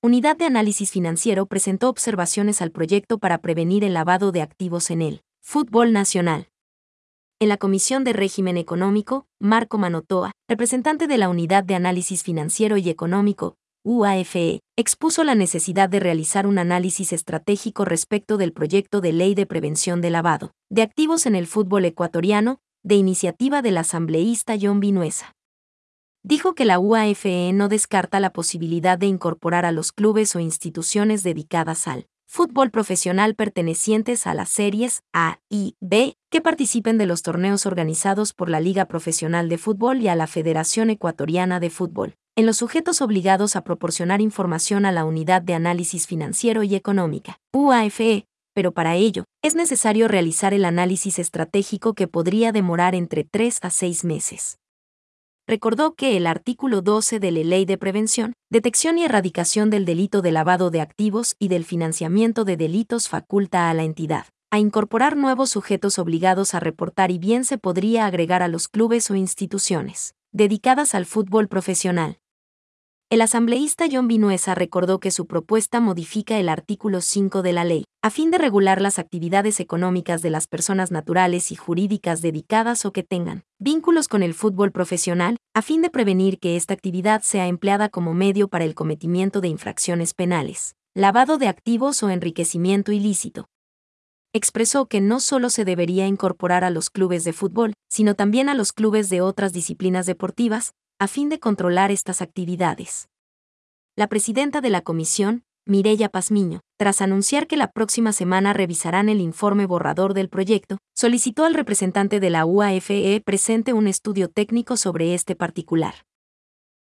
Unidad de Análisis Financiero presentó observaciones al proyecto para prevenir el lavado de activos en el fútbol nacional. En la Comisión de Régimen Económico, Marco Manotoa, representante de la Unidad de Análisis Financiero y Económico, UAFE, expuso la necesidad de realizar un análisis estratégico respecto del proyecto de ley de prevención de lavado de activos en el fútbol ecuatoriano, de iniciativa del asambleísta John Vinuesa. Dijo que la UAFE no descarta la posibilidad de incorporar a los clubes o instituciones dedicadas al fútbol profesional pertenecientes a las series A y B que participen de los torneos organizados por la Liga Profesional de Fútbol y a la Federación Ecuatoriana de Fútbol, en los sujetos obligados a proporcionar información a la Unidad de Análisis Financiero y Económica, UAFE, pero para ello, es necesario realizar el análisis estratégico que podría demorar entre 3 a 6 meses recordó que el artículo 12 de la Ley de Prevención, Detección y Erradicación del Delito de Lavado de Activos y del Financiamiento de Delitos faculta a la entidad a incorporar nuevos sujetos obligados a reportar y bien se podría agregar a los clubes o instituciones dedicadas al fútbol profesional. El asambleísta John Vinuesa recordó que su propuesta modifica el artículo 5 de la ley, a fin de regular las actividades económicas de las personas naturales y jurídicas dedicadas o que tengan vínculos con el fútbol profesional, a fin de prevenir que esta actividad sea empleada como medio para el cometimiento de infracciones penales, lavado de activos o enriquecimiento ilícito. Expresó que no solo se debería incorporar a los clubes de fútbol, sino también a los clubes de otras disciplinas deportivas, a fin de controlar estas actividades. La presidenta de la comisión, Mirella Pazmiño, tras anunciar que la próxima semana revisarán el informe borrador del proyecto, solicitó al representante de la UAFE presente un estudio técnico sobre este particular.